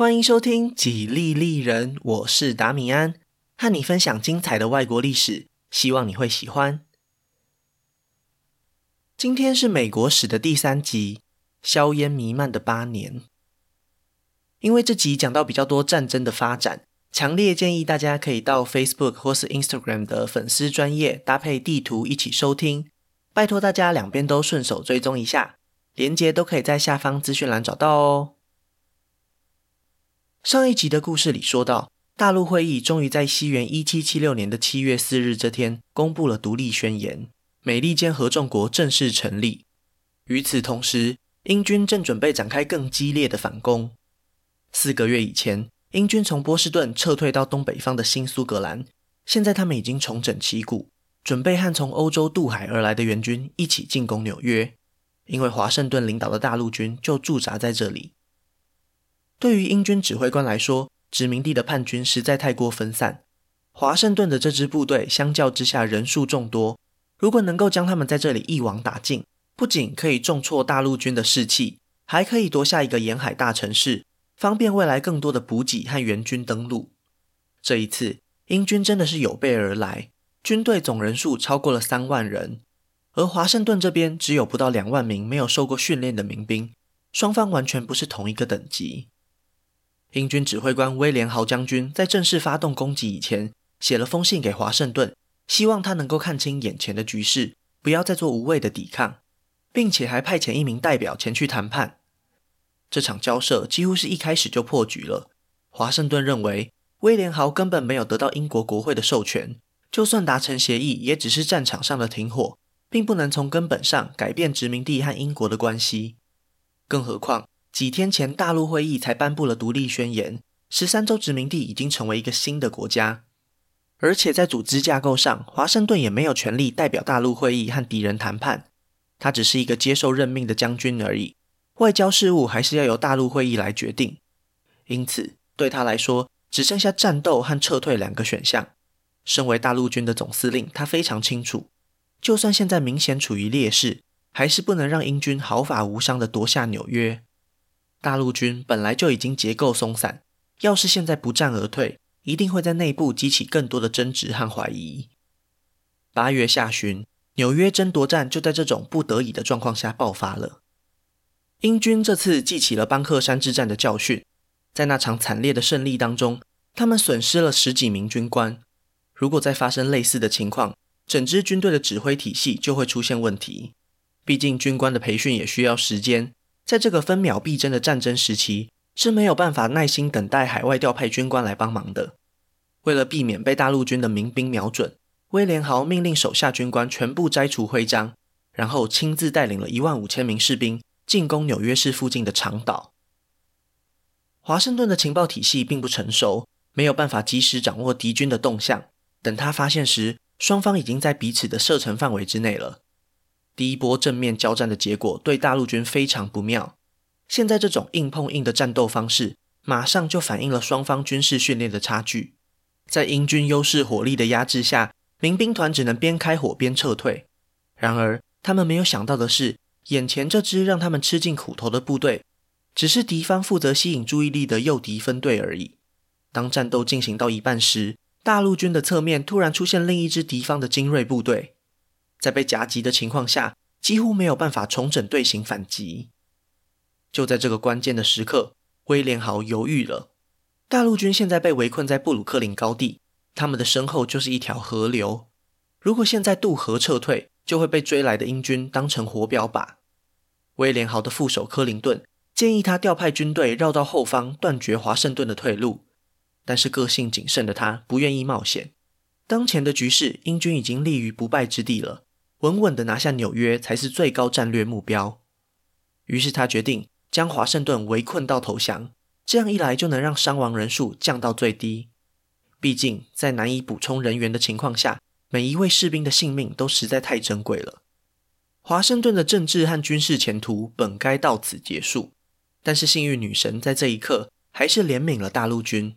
欢迎收听《几利利人》，我是达米安，和你分享精彩的外国历史，希望你会喜欢。今天是美国史的第三集，硝烟弥漫的八年。因为这集讲到比较多战争的发展，强烈建议大家可以到 Facebook 或是 Instagram 的粉丝专业搭配地图一起收听，拜托大家两边都顺手追踪一下，连接都可以在下方资讯栏找到哦。上一集的故事里说到，大陆会议终于在西元一七七六年的七月四日这天公布了独立宣言，美利坚合众国正式成立。与此同时，英军正准备展开更激烈的反攻。四个月以前，英军从波士顿撤退到东北方的新苏格兰，现在他们已经重整旗鼓，准备和从欧洲渡海而来的援军一起进攻纽约，因为华盛顿领导的大陆军就驻扎在这里。对于英军指挥官来说，殖民地的叛军实在太过分散。华盛顿的这支部队相较之下人数众多，如果能够将他们在这里一网打尽，不仅可以重挫大陆军的士气，还可以夺下一个沿海大城市，方便未来更多的补给和援军登陆。这一次，英军真的是有备而来，军队总人数超过了三万人，而华盛顿这边只有不到两万名没有受过训练的民兵，双方完全不是同一个等级。英军指挥官威廉豪将军在正式发动攻击以前，写了封信给华盛顿，希望他能够看清眼前的局势，不要再做无谓的抵抗，并且还派遣一名代表前去谈判。这场交涉几乎是一开始就破局了。华盛顿认为威廉豪根本没有得到英国国会的授权，就算达成协议，也只是战场上的停火，并不能从根本上改变殖民地和英国的关系。更何况，几天前，大陆会议才颁布了独立宣言，十三州殖民地已经成为一个新的国家，而且在组织架构上，华盛顿也没有权力代表大陆会议和敌人谈判，他只是一个接受任命的将军而已。外交事务还是要由大陆会议来决定，因此对他来说，只剩下战斗和撤退两个选项。身为大陆军的总司令，他非常清楚，就算现在明显处于劣势，还是不能让英军毫发无伤地夺下纽约。大陆军本来就已经结构松散，要是现在不战而退，一定会在内部激起更多的争执和怀疑。八月下旬，纽约争夺战就在这种不得已的状况下爆发了。英军这次记起了班克山之战的教训，在那场惨烈的胜利当中，他们损失了十几名军官。如果再发生类似的情况，整支军队的指挥体系就会出现问题。毕竟军官的培训也需要时间。在这个分秒必争的战争时期，是没有办法耐心等待海外调派军官来帮忙的。为了避免被大陆军的民兵瞄准，威廉豪命令手下军官全部摘除徽章，然后亲自带领了一万五千名士兵进攻纽约市附近的长岛。华盛顿的情报体系并不成熟，没有办法及时掌握敌军的动向。等他发现时，双方已经在彼此的射程范围之内了。第一波正面交战的结果对大陆军非常不妙。现在这种硬碰硬的战斗方式，马上就反映了双方军事训练的差距。在英军优势火力的压制下，民兵团只能边开火边撤退。然而，他们没有想到的是，眼前这支让他们吃尽苦头的部队，只是敌方负责吸引注意力的诱敌分队而已。当战斗进行到一半时，大陆军的侧面突然出现另一支敌方的精锐部队。在被夹击的情况下，几乎没有办法重整队形反击。就在这个关键的时刻，威廉豪犹豫了。大陆军现在被围困在布鲁克林高地，他们的身后就是一条河流。如果现在渡河撤退，就会被追来的英军当成活标靶。威廉豪的副手柯林顿建议他调派军队绕到后方，断绝华盛顿的退路。但是个性谨慎的他不愿意冒险。当前的局势，英军已经立于不败之地了。稳稳地拿下纽约才是最高战略目标。于是他决定将华盛顿围困到投降，这样一来就能让伤亡人数降到最低。毕竟在难以补充人员的情况下，每一位士兵的性命都实在太珍贵了。华盛顿的政治和军事前途本该到此结束，但是幸运女神在这一刻还是怜悯了大陆军。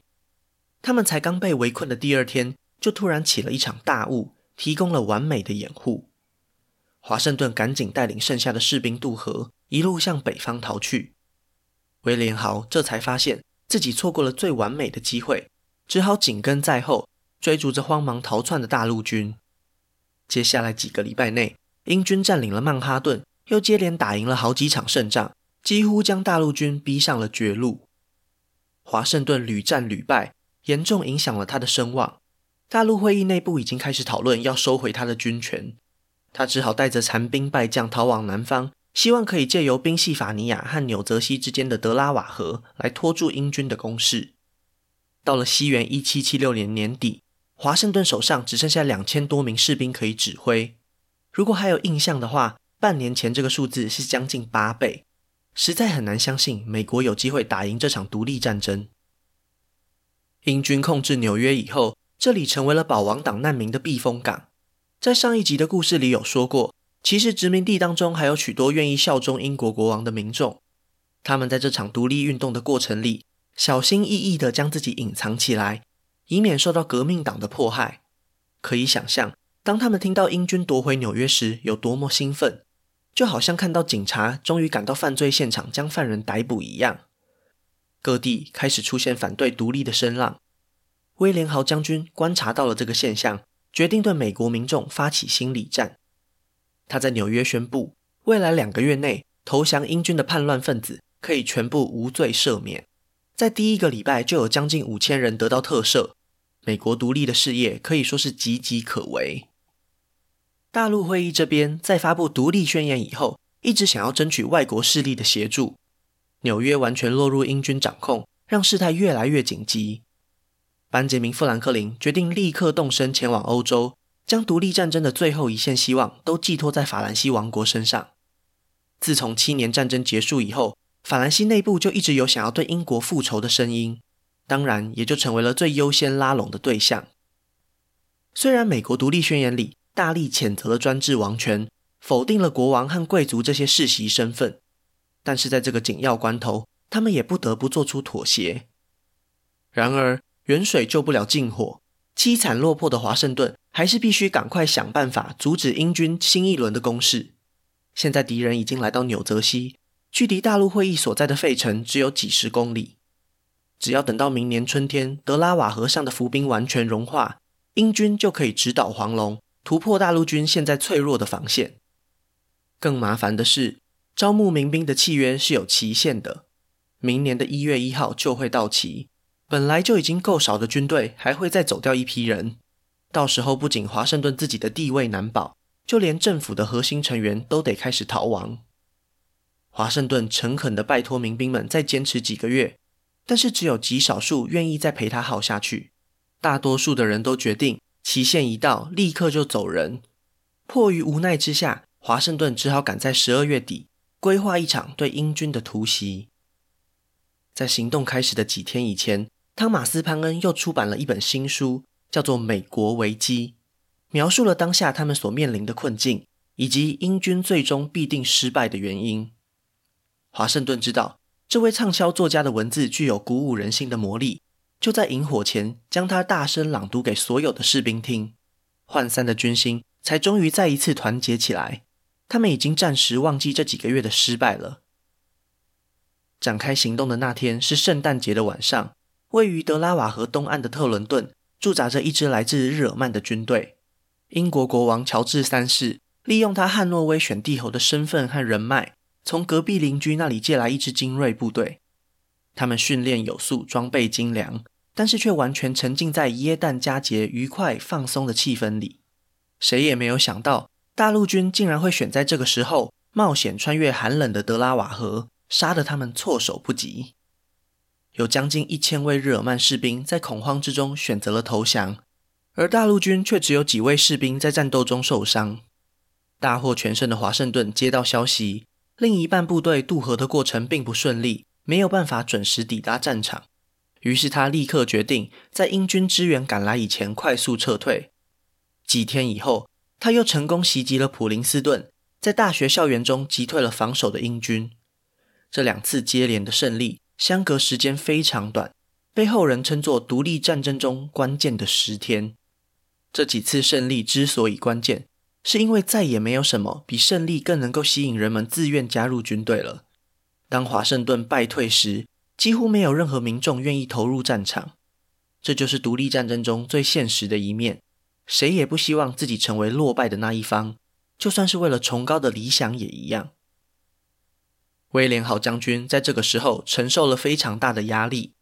他们才刚被围困的第二天，就突然起了一场大雾，提供了完美的掩护。华盛顿赶紧带领剩下的士兵渡河，一路向北方逃去。威廉豪这才发现，自己错过了最完美的机会，只好紧跟在后，追逐着慌忙逃窜的大陆军。接下来几个礼拜内，英军占领了曼哈顿，又接连打赢了好几场胜仗，几乎将大陆军逼上了绝路。华盛顿屡战屡败，严重影响了他的声望。大陆会议内部已经开始讨论要收回他的军权，他只好带着残兵败将逃往南方，希望可以借由宾夕法尼亚和纽泽西之间的德拉瓦河来拖住英军的攻势。到了西元一七七六年年底，华盛顿手上只剩下两千多名士兵可以指挥。如果还有印象的话，半年前这个数字是将近八倍，实在很难相信美国有机会打赢这场独立战争。英军控制纽约以后，这里成为了保王党难民的避风港。在上一集的故事里有说过，其实殖民地当中还有许多愿意效忠英国国王的民众，他们在这场独立运动的过程里，小心翼翼地将自己隐藏起来，以免受到革命党的迫害。可以想象，当他们听到英军夺回纽约时有多么兴奋，就好像看到警察终于赶到犯罪现场将犯人逮捕一样。各地开始出现反对独立的声浪。威廉豪将军观察到了这个现象，决定对美国民众发起心理战。他在纽约宣布，未来两个月内投降英军的叛乱分子可以全部无罪赦免。在第一个礼拜就有将近五千人得到特赦。美国独立的事业可以说是岌岌可危。大陆会议这边在发布独立宣言以后，一直想要争取外国势力的协助。纽约完全落入英军掌控，让事态越来越紧急。班杰明·富兰克林决定立刻动身前往欧洲，将独立战争的最后一线希望都寄托在法兰西王国身上。自从七年战争结束以后，法兰西内部就一直有想要对英国复仇的声音，当然也就成为了最优先拉拢的对象。虽然美国独立宣言里大力谴责了专制王权，否定了国王和贵族这些世袭身份。但是在这个紧要关头，他们也不得不做出妥协。然而，远水救不了近火，凄惨落魄的华盛顿还是必须赶快想办法阻止英军新一轮的攻势。现在敌人已经来到纽泽西，距离大陆会议所在的费城只有几十公里。只要等到明年春天，德拉瓦河上的浮冰完全融化，英军就可以直捣黄龙，突破大陆军现在脆弱的防线。更麻烦的是，招募民兵的契约是有期限的，明年的一月一号就会到期。本来就已经够少的军队，还会再走掉一批人。到时候不仅华盛顿自己的地位难保，就连政府的核心成员都得开始逃亡。华盛顿诚恳地拜托民兵们再坚持几个月，但是只有极少数愿意再陪他耗下去。大多数的人都决定期限一到，立刻就走人。迫于无奈之下，华盛顿只好赶在十二月底。规划一场对英军的突袭。在行动开始的几天以前，汤马斯·潘恩又出版了一本新书，叫做《美国危机》，描述了当下他们所面临的困境，以及英军最终必定失败的原因。华盛顿知道这位畅销作家的文字具有鼓舞人心的魔力，就在营火前将他大声朗读给所有的士兵听，涣散的军心才终于再一次团结起来。他们已经暂时忘记这几个月的失败了。展开行动的那天是圣诞节的晚上，位于德拉瓦河东岸的特伦顿驻扎着一支来自日耳曼的军队。英国国王乔治三世利用他汉诺威选帝侯的身份和人脉，从隔壁邻居那里借来一支精锐部队。他们训练有素，装备精良，但是却完全沉浸在耶诞佳节愉快放松的气氛里。谁也没有想到。大陆军竟然会选在这个时候冒险穿越寒冷的德拉瓦河，杀得他们措手不及。有将近一千位日耳曼士兵在恐慌之中选择了投降，而大陆军却只有几位士兵在战斗中受伤。大获全胜的华盛顿接到消息，另一半部队渡河的过程并不顺利，没有办法准时抵达战场。于是他立刻决定在英军支援赶来以前快速撤退。几天以后。他又成功袭击了普林斯顿，在大学校园中击退了防守的英军。这两次接连的胜利相隔时间非常短，被后人称作独立战争中关键的十天。这几次胜利之所以关键，是因为再也没有什么比胜利更能够吸引人们自愿加入军队了。当华盛顿败退时，几乎没有任何民众愿意投入战场。这就是独立战争中最现实的一面，谁也不希望自己成为落败的那一方，就算是为了崇高的理想也一样。威廉好将军在这个时候承受了非常大的压力，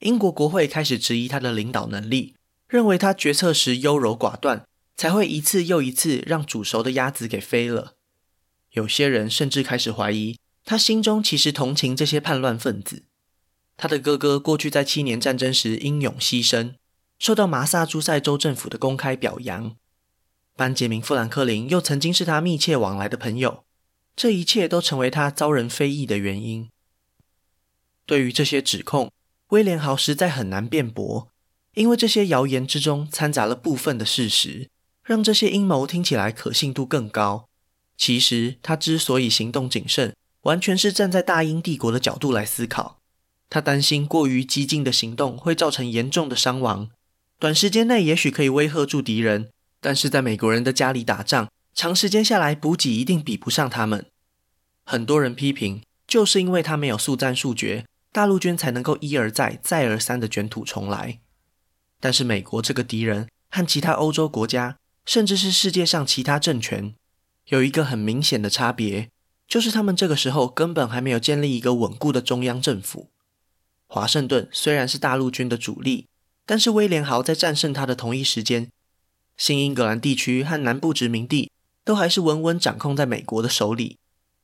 英国国会开始质疑他的领导能力，认为他决策时优柔寡断，才会一次又一次让煮熟的鸭子给飞了。有些人甚至开始怀疑，他心中其实同情这些叛乱分子。他的哥哥过去在七年战争时英勇牺牲，受到麻萨诸塞州政府的公开表扬。班杰明·富兰克林又曾经是他密切往来的朋友，这一切都成为他遭人非议的原因。对于这些指控，威廉豪实在很难辩驳，因为这些谣言之中掺杂了部分的事实，让这些阴谋听起来可信度更高。其实他之所以行动谨慎，完全是站在大英帝国的角度来思考。他担心过于激进的行动会造成严重的伤亡，短时间内也许可以威吓住敌人，但是在美国人的家里打仗，长时间下来补给一定比不上他们。很多人批评，就是因为他没有速战速决，大陆军才能够一而再、再而三的卷土重来。但是美国这个敌人和其他欧洲国家，甚至是世界上其他政权，有一个很明显的差别，就是他们这个时候根本还没有建立一个稳固的中央政府。华盛顿虽然是大陆军的主力，但是威廉豪在战胜他的同一时间，新英格兰地区和南部殖民地都还是稳稳掌控在美国的手里，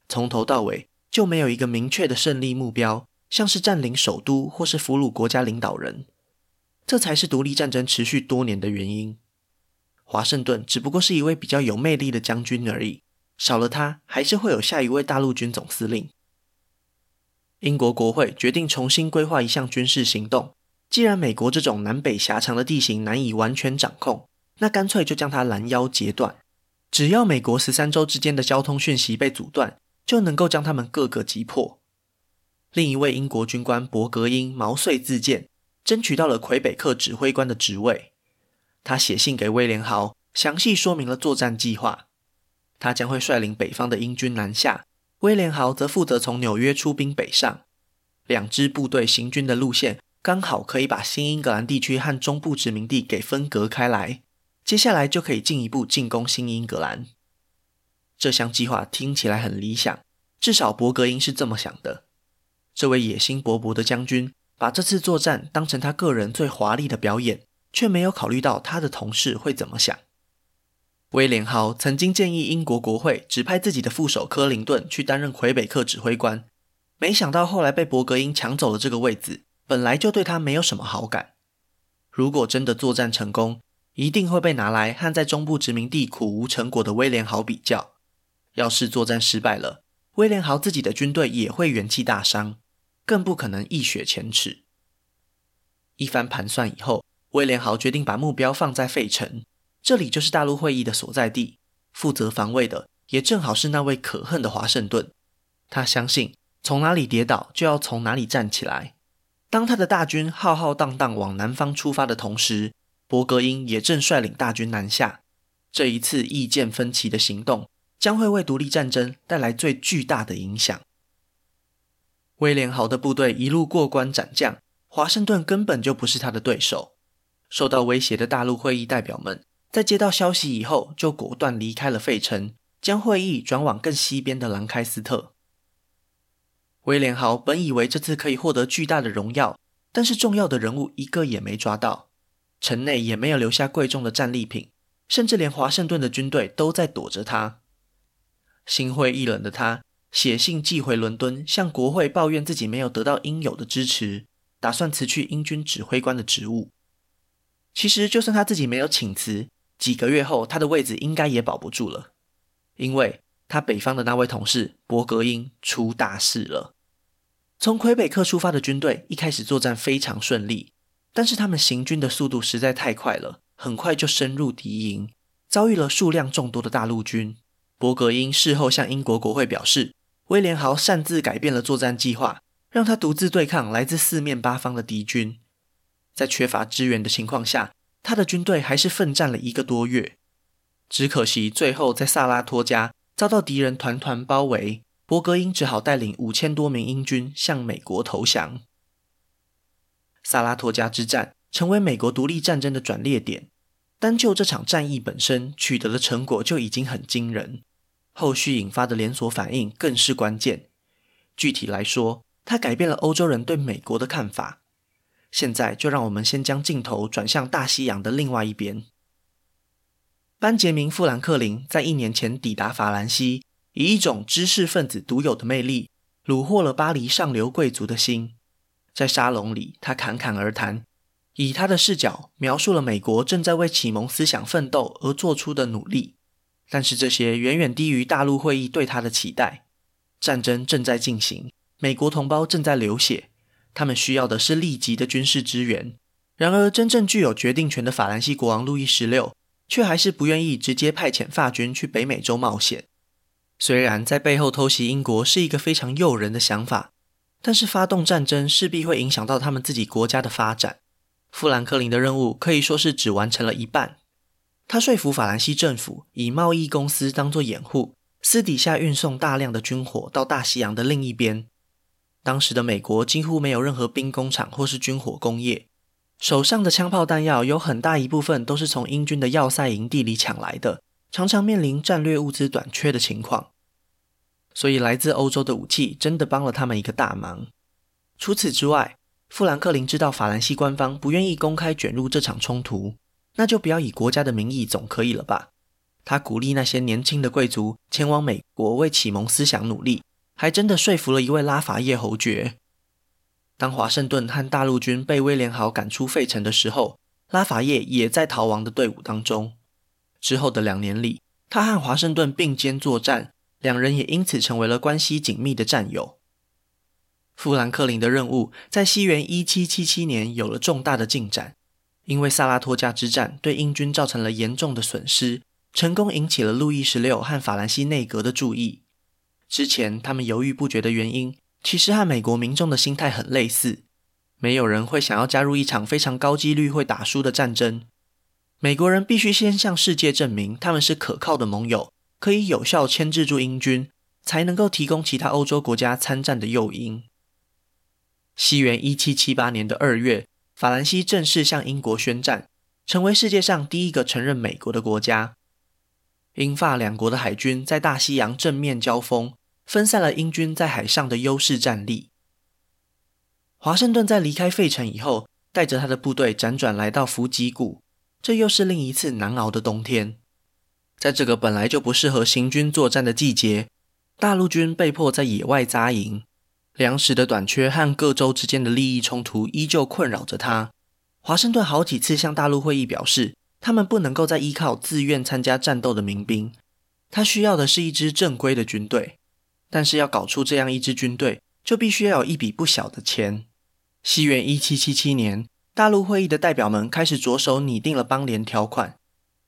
从头到尾就没有一个明确的胜利目标，像是占领首都或是俘虏国家领导人，这才是独立战争持续多年的原因。华盛顿只不过是一位比较有魅力的将军而已，少了他，还是会有下一位大陆军总司令。英国国会决定重新规划一项军事行动。既然美国这种南北狭长的地形难以完全掌控，那干脆就将它拦腰截断。只要美国十三州之间的交通讯息被阻断，就能够将他们各个击破。另一位英国军官伯格因毛遂自荐，争取到了魁北克指挥官的职位。他写信给威廉豪，详细说明了作战计划。他将会率领北方的英军南下。威廉豪则负责从纽约出兵北上，两支部队行军的路线刚好可以把新英格兰地区和中部殖民地给分隔开来，接下来就可以进一步进攻新英格兰。这项计划听起来很理想，至少伯格英是这么想的。这位野心勃勃的将军把这次作战当成他个人最华丽的表演，却没有考虑到他的同事会怎么想。威廉豪曾经建议英国国会指派自己的副手柯林顿去担任魁北克指挥官，没想到后来被伯格英抢走了这个位子，本来就对他没有什么好感。如果真的作战成功，一定会被拿来和在中部殖民地苦无成果的威廉豪比较。要是作战失败了，威廉豪自己的军队也会元气大伤，更不可能一雪前耻。一番盘算以后，威廉豪决定把目标放在费城。这里就是大陆会议的所在地，负责防卫的也正好是那位可恨的华盛顿。他相信从哪里跌倒就要从哪里站起来。当他的大军浩浩荡荡往南方出发的同时，伯格英也正率领大军南下。这一次意见分歧的行动将会为独立战争带来最巨大的影响。威廉豪的部队一路过关斩将，华盛顿根本就不是他的对手。受到威胁的大陆会议代表们。在接到消息以后，就果断离开了费城，将会议转往更西边的兰开斯特。威廉豪本以为这次可以获得巨大的荣耀，但是重要的人物一个也没抓到，城内也没有留下贵重的战利品，甚至连华盛顿的军队都在躲着他。心灰意冷的他写信寄回伦敦，向国会抱怨自己没有得到应有的支持，打算辞去英军指挥官的职务。其实，就算他自己没有请辞，几个月后，他的位子应该也保不住了，因为他北方的那位同事伯格英出大事了。从魁北克出发的军队一开始作战非常顺利，但是他们行军的速度实在太快了，很快就深入敌营，遭遇了数量众多的大陆军。伯格因事后向英国国会表示，威廉豪擅自改变了作战计划，让他独自对抗来自四面八方的敌军，在缺乏支援的情况下。他的军队还是奋战了一个多月，只可惜最后在萨拉托加遭到敌人团团包围，伯格因只好带领五千多名英军向美国投降。萨拉托加之战成为美国独立战争的转捩点。单就这场战役本身取得的成果就已经很惊人，后续引发的连锁反应更是关键。具体来说，它改变了欧洲人对美国的看法。现在就让我们先将镜头转向大西洋的另外一边。班杰明·富兰克林在一年前抵达法兰西，以一种知识分子独有的魅力，虏获了巴黎上流贵族的心。在沙龙里，他侃侃而谈。以他的视角描述了美国正在为启蒙思想奋斗而做出的努力，但是这些远远低于大陆会议对他的期待。战争正在进行，美国同胞正在流血，他们需要的是立即的军事支援。然而，真正具有决定权的法兰西国王路易十六却还是不愿意直接派遣法军去北美洲冒险。虽然在背后偷袭英国是一个非常诱人的想法，但是发动战争势必会影响到他们自己国家的发展。富兰克林的任务可以说是只完成了一半。他说服法兰西政府以贸易公司当作掩护，私底下运送大量的军火到大西洋的另一边。当时的美国几乎没有任何兵工厂或是军火工业，手上的枪炮弹药有很大一部分都是从英军的要塞营地里抢来的，常常面临战略物资短缺的情况。所以，来自欧洲的武器真的帮了他们一个大忙。除此之外，富兰克林知道法兰西官方不愿意公开卷入这场冲突，那就不要以国家的名义总可以了吧？他鼓励那些年轻的贵族前往美国为启蒙思想努力，还真的说服了一位拉法叶侯爵。当华盛顿和大陆军被威廉豪赶出费城的时候，拉法叶也在逃亡的队伍当中。之后的两年里，他和华盛顿并肩作战，两人也因此成为了关系紧密的战友。富兰克林的任务在西元一七七七年有了重大的进展，因为萨拉托加之战对英军造成了严重的损失，成功引起了路易十六和法兰西内阁的注意。之前他们犹豫不决的原因，其实和美国民众的心态很类似，没有人会想要加入一场非常高几率会打输的战争。美国人必须先向世界证明他们是可靠的盟友，可以有效牵制住英军，才能够提供其他欧洲国家参战的诱因。西元一七七八年的二月，法兰西正式向英国宣战，成为世界上第一个承认美国的国家。英法两国的海军在大西洋正面交锋，分散了英军在海上的优势战力。华盛顿在离开费城以后，带着他的部队辗转来到弗吉谷，这又是另一次难熬的冬天。在这个本来就不适合行军作战的季节，大陆军被迫在野外扎营。粮食的短缺和各州之间的利益冲突依旧困扰着他。华盛顿好几次向大陆会议表示，他们不能够再依靠自愿参加战斗的民兵，他需要的是一支正规的军队。但是要搞出这样一支军队，就必须要有一笔不小的钱。西元一七七七年，大陆会议的代表们开始着手拟定了邦联条款，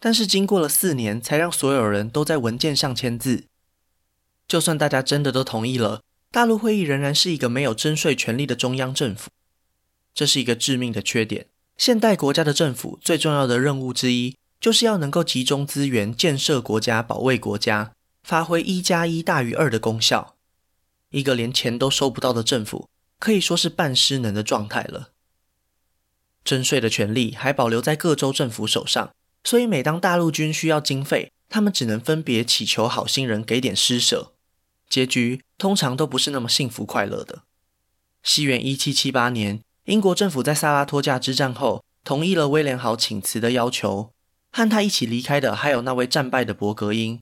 但是经过了四年，才让所有人都在文件上签字。就算大家真的都同意了。大陆会议仍然是一个没有征税权力的中央政府，这是一个致命的缺点。现代国家的政府最重要的任务之一，就是要能够集中资源建设国家、保卫国家，发挥一加一大于二的功效。一个连钱都收不到的政府，可以说是半失能的状态了。征税的权力还保留在各州政府手上，所以每当大陆军需要经费，他们只能分别祈求好心人给点施舍。结局通常都不是那么幸福快乐的。西元一七七八年，英国政府在萨拉托加之战后，同意了威廉豪请辞的要求。和他一起离开的还有那位战败的伯格英，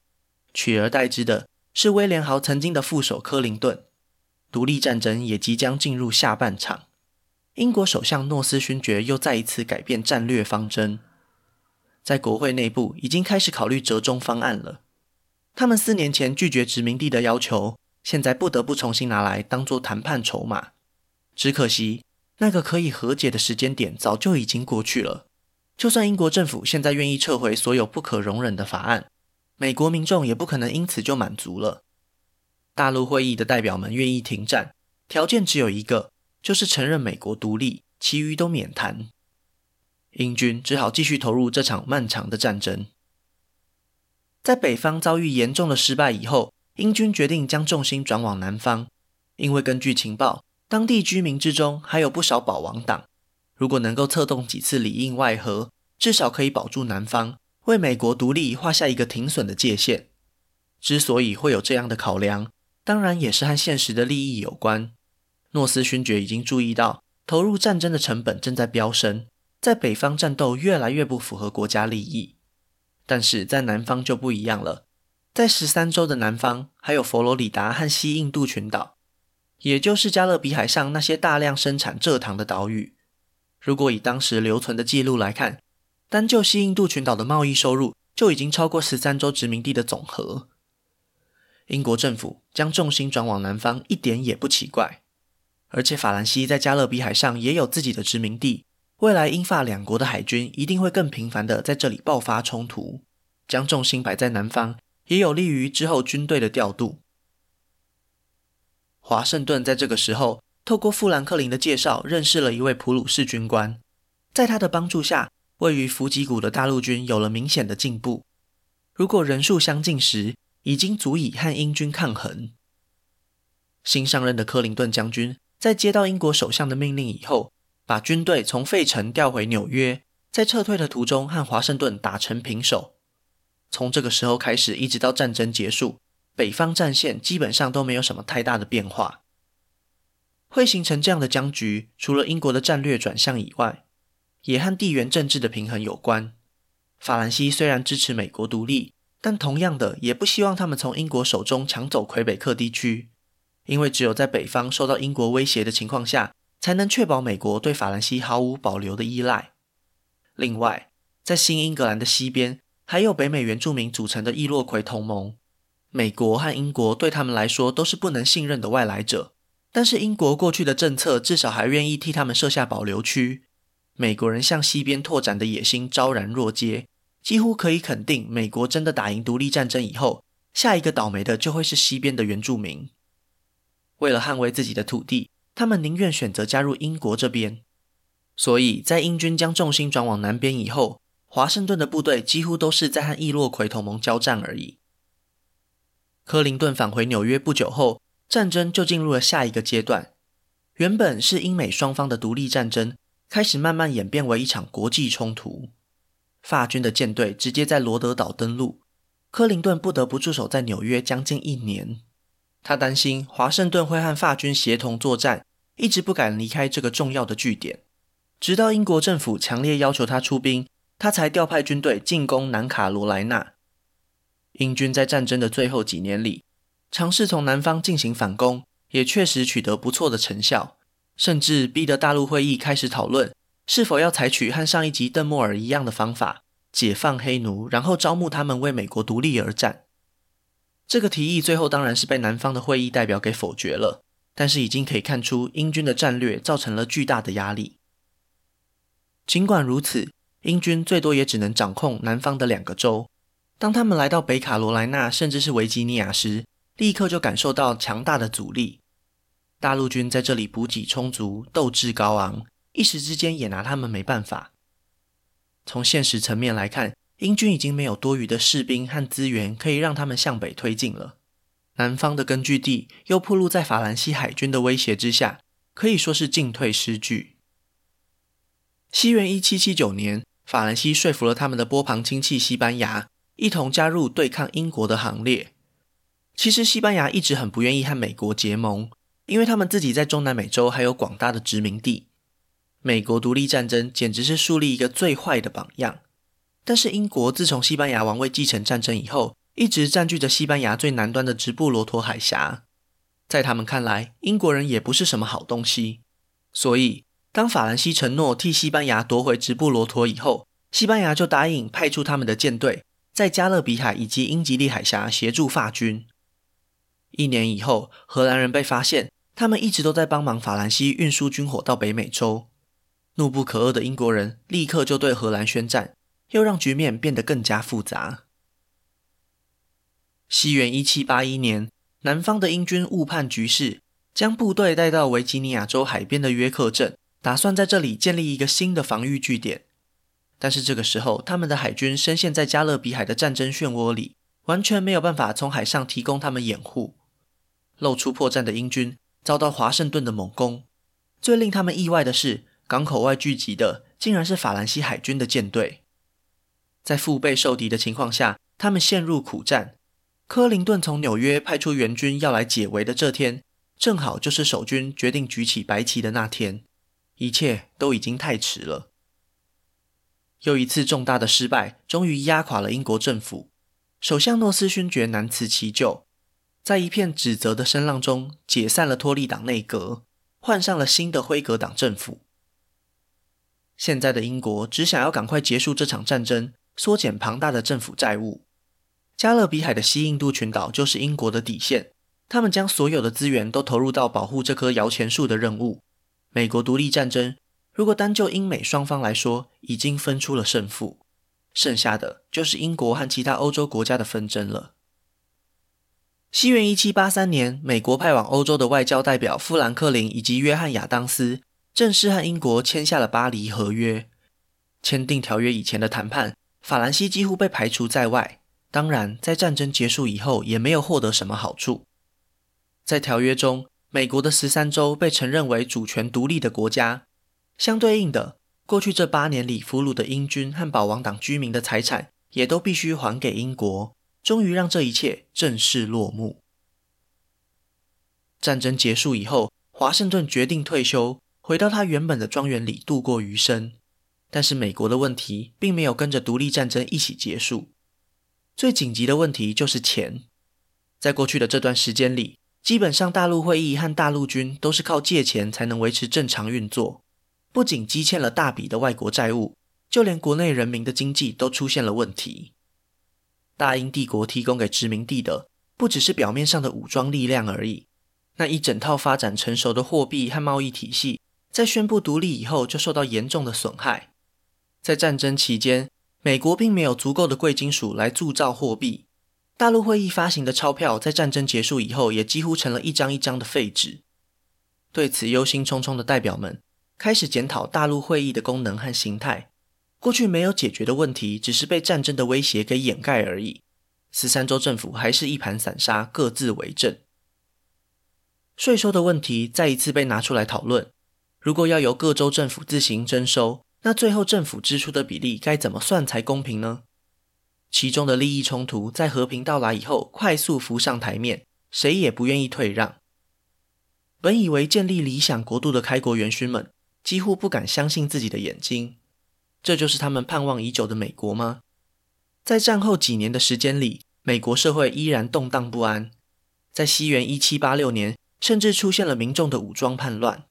取而代之的是威廉豪曾经的副手柯林顿。独立战争也即将进入下半场，英国首相诺斯勋爵又再一次改变战略方针，在国会内部已经开始考虑折中方案了。他们四年前拒绝殖民地的要求，现在不得不重新拿来当做谈判筹码。只可惜，那个可以和解的时间点早就已经过去了。就算英国政府现在愿意撤回所有不可容忍的法案，美国民众也不可能因此就满足了。大陆会议的代表们愿意停战，条件只有一个，就是承认美国独立，其余都免谈。英军只好继续投入这场漫长的战争。在北方遭遇严重的失败以后，英军决定将重心转往南方，因为根据情报，当地居民之中还有不少保王党，如果能够策动几次里应外合，至少可以保住南方，为美国独立画下一个停损的界限。之所以会有这样的考量，当然也是和现实的利益有关。诺斯勋爵已经注意到，投入战争的成本正在飙升，在北方战斗越来越不符合国家利益。但是在南方就不一样了，在十三州的南方，还有佛罗里达和西印度群岛，也就是加勒比海上那些大量生产蔗糖的岛屿。如果以当时留存的记录来看，单就西印度群岛的贸易收入就已经超过十三州殖民地的总和。英国政府将重心转往南方，一点也不奇怪。而且法兰西在加勒比海上也有自己的殖民地，未来英法两国的海军一定会更频繁地在这里爆发冲突。将重心摆在南方，也有利于之后军队的调度。华盛顿在这个时候透过富兰克林的介绍，认识了一位普鲁士军官，在他的帮助下，位于弗吉谷的大陆军有了明显的进步。如果人数相近时，已经足以和英军抗衡。新上任的柯林顿将军。在接到英国首相的命令以后，把军队从费城调回纽约，在撤退的途中和华盛顿打成平手。从这个时候开始，一直到战争结束，北方战线基本上都没有什么太大的变化。会形成这样的僵局，除了英国的战略转向以外，也和地缘政治的平衡有关。法兰西虽然支持美国独立，但同样的也不希望他们从英国手中抢走魁北克地区。因为只有在北方受到英国威胁的情况下，才能确保美国对法兰西毫无保留的依赖。另外，在新英格兰的西边，还有北美原住民组成的易洛魁同盟。美国和英国对他们来说都是不能信任的外来者，但是英国过去的政策至少还愿意替他们设下保留区。美国人向西边拓展的野心昭然若揭，几乎可以肯定，美国真的打赢独立战争以后，下一个倒霉的就会是西边的原住民。为了捍卫自己的土地，他们宁愿选择加入英国这边。所以在英军将重心转往南边以后，华盛顿的部队几乎都是在和易洛魁同盟交战而已。柯林顿返回纽约不久后，战争就进入了下一个阶段。原本是英美双方的独立战争，开始慢慢演变为一场国际冲突。法军的舰队直接在罗德岛登陆，柯林顿不得不驻守在纽约将近一年。他担心华盛顿会和法军协同作战，一直不敢离开这个重要的据点。直到英国政府强烈要求他出兵，他才调派军队进攻南卡罗来纳。英军在战争的最后几年里，尝试从南方进行反攻，也确实取得不错的成效，甚至逼得大陆会议开始讨论是否要采取和上一集邓莫尔一样的方法，解放黑奴，然后招募他们为美国独立而战。这个提议最后当然是被南方的会议代表给否决了，但是已经可以看出英军的战略造成了巨大的压力。尽管如此，英军最多也只能掌控南方的两个州。当他们来到北卡罗来纳甚至是维吉尼亚时，立刻就感受到强大的阻力。大陆军在这里补给充足，斗志高昂，一时之间也拿他们没办法。从现实层面来看，英军已经没有多余的士兵和资源可以让他们向北推进了。南方的根据地又暴露在法兰西海军的威胁之下，可以说是进退失据。西元一七七九年，法兰西说服了他们的波旁亲戚西班牙，一同加入对抗英国的行列。其实，西班牙一直很不愿意和美国结盟，因为他们自己在中南美洲还有广大的殖民地。美国独立战争简直是树立一个最坏的榜样。但是英国自从西班牙王位继承战争以后，一直占据着西班牙最南端的直布罗陀海峡。在他们看来，英国人也不是什么好东西。所以，当法兰西承诺替西班牙夺回直布罗陀以后，西班牙就答应派出他们的舰队，在加勒比海以及英吉利海峡协助法军。一年以后，荷兰人被发现，他们一直都在帮忙法兰西运输军火到北美洲。怒不可遏的英国人立刻就对荷兰宣战。又让局面变得更加复杂。西元一七八一年，南方的英军误判局势，将部队带到维吉尼亚州海边的约克镇，打算在这里建立一个新的防御据点。但是这个时候，他们的海军深陷在加勒比海的战争漩涡里，完全没有办法从海上提供他们掩护。露出破绽的英军遭到华盛顿的猛攻。最令他们意外的是，港口外聚集的竟然是法兰西海军的舰队。在腹背受敌的情况下，他们陷入苦战。柯林顿从纽约派出援军要来解围的这天，正好就是守军决定举起白旗的那天。一切都已经太迟了。又一次重大的失败，终于压垮了英国政府。首相诺斯勋爵难辞其咎，在一片指责的声浪中，解散了托利党内阁，换上了新的辉格党政府。现在的英国只想要赶快结束这场战争。缩减庞大的政府债务，加勒比海的西印度群岛就是英国的底线。他们将所有的资源都投入到保护这棵摇钱树的任务。美国独立战争，如果单就英美双方来说，已经分出了胜负，剩下的就是英国和其他欧洲国家的纷争了。西元一七八三年，美国派往欧洲的外交代表富兰克林以及约翰亚当斯正式和英国签下了巴黎合约。签订条约以前的谈判。法兰西几乎被排除在外，当然，在战争结束以后，也没有获得什么好处。在条约中，美国的十三州被承认为主权独立的国家，相对应的，过去这八年里俘虏的英军和保王党居民的财产也都必须还给英国，终于让这一切正式落幕。战争结束以后，华盛顿决定退休，回到他原本的庄园里度过余生。但是美国的问题并没有跟着独立战争一起结束。最紧急的问题就是钱。在过去的这段时间里，基本上大陆会议和大陆军都是靠借钱才能维持正常运作。不仅积欠了大笔的外国债务，就连国内人民的经济都出现了问题。大英帝国提供给殖民地的不只是表面上的武装力量而已，那一整套发展成熟的货币和贸易体系，在宣布独立以后就受到严重的损害。在战争期间，美国并没有足够的贵金属来铸造货币。大陆会议发行的钞票在战争结束以后，也几乎成了一张一张的废纸。对此忧心忡忡的代表们开始检讨大陆会议的功能和形态。过去没有解决的问题，只是被战争的威胁给掩盖而已。十三州政府还是一盘散沙，各自为政。税收的问题再一次被拿出来讨论。如果要由各州政府自行征收，那最后政府支出的比例该怎么算才公平呢？其中的利益冲突在和平到来以后快速浮上台面，谁也不愿意退让。本以为建立理想国度的开国元勋们几乎不敢相信自己的眼睛，这就是他们盼望已久的美国吗？在战后几年的时间里，美国社会依然动荡不安，在西元一七八六年，甚至出现了民众的武装叛乱，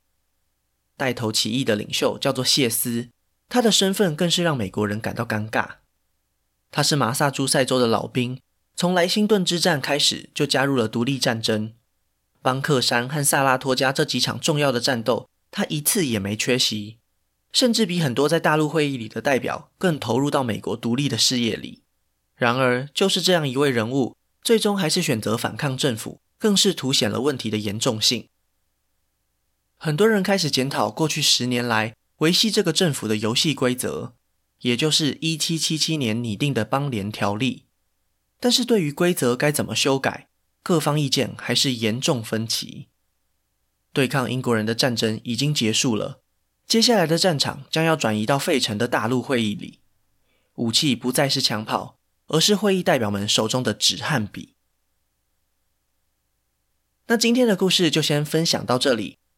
带头起义的领袖叫做谢斯。他的身份更是让美国人感到尴尬。他是马萨诸塞州的老兵，从莱辛顿之战开始就加入了独立战争。邦克山和萨拉托加这几场重要的战斗，他一次也没缺席，甚至比很多在大陆会议里的代表更投入到美国独立的事业里。然而，就是这样一位人物，最终还是选择反抗政府，更是凸显了问题的严重性。很多人开始检讨过去十年来。维系这个政府的游戏规则，也就是一七七七年拟定的邦联条例。但是对于规则该怎么修改，各方意见还是严重分歧。对抗英国人的战争已经结束了，接下来的战场将要转移到费城的大陆会议里。武器不再是枪炮，而是会议代表们手中的纸和笔。那今天的故事就先分享到这里。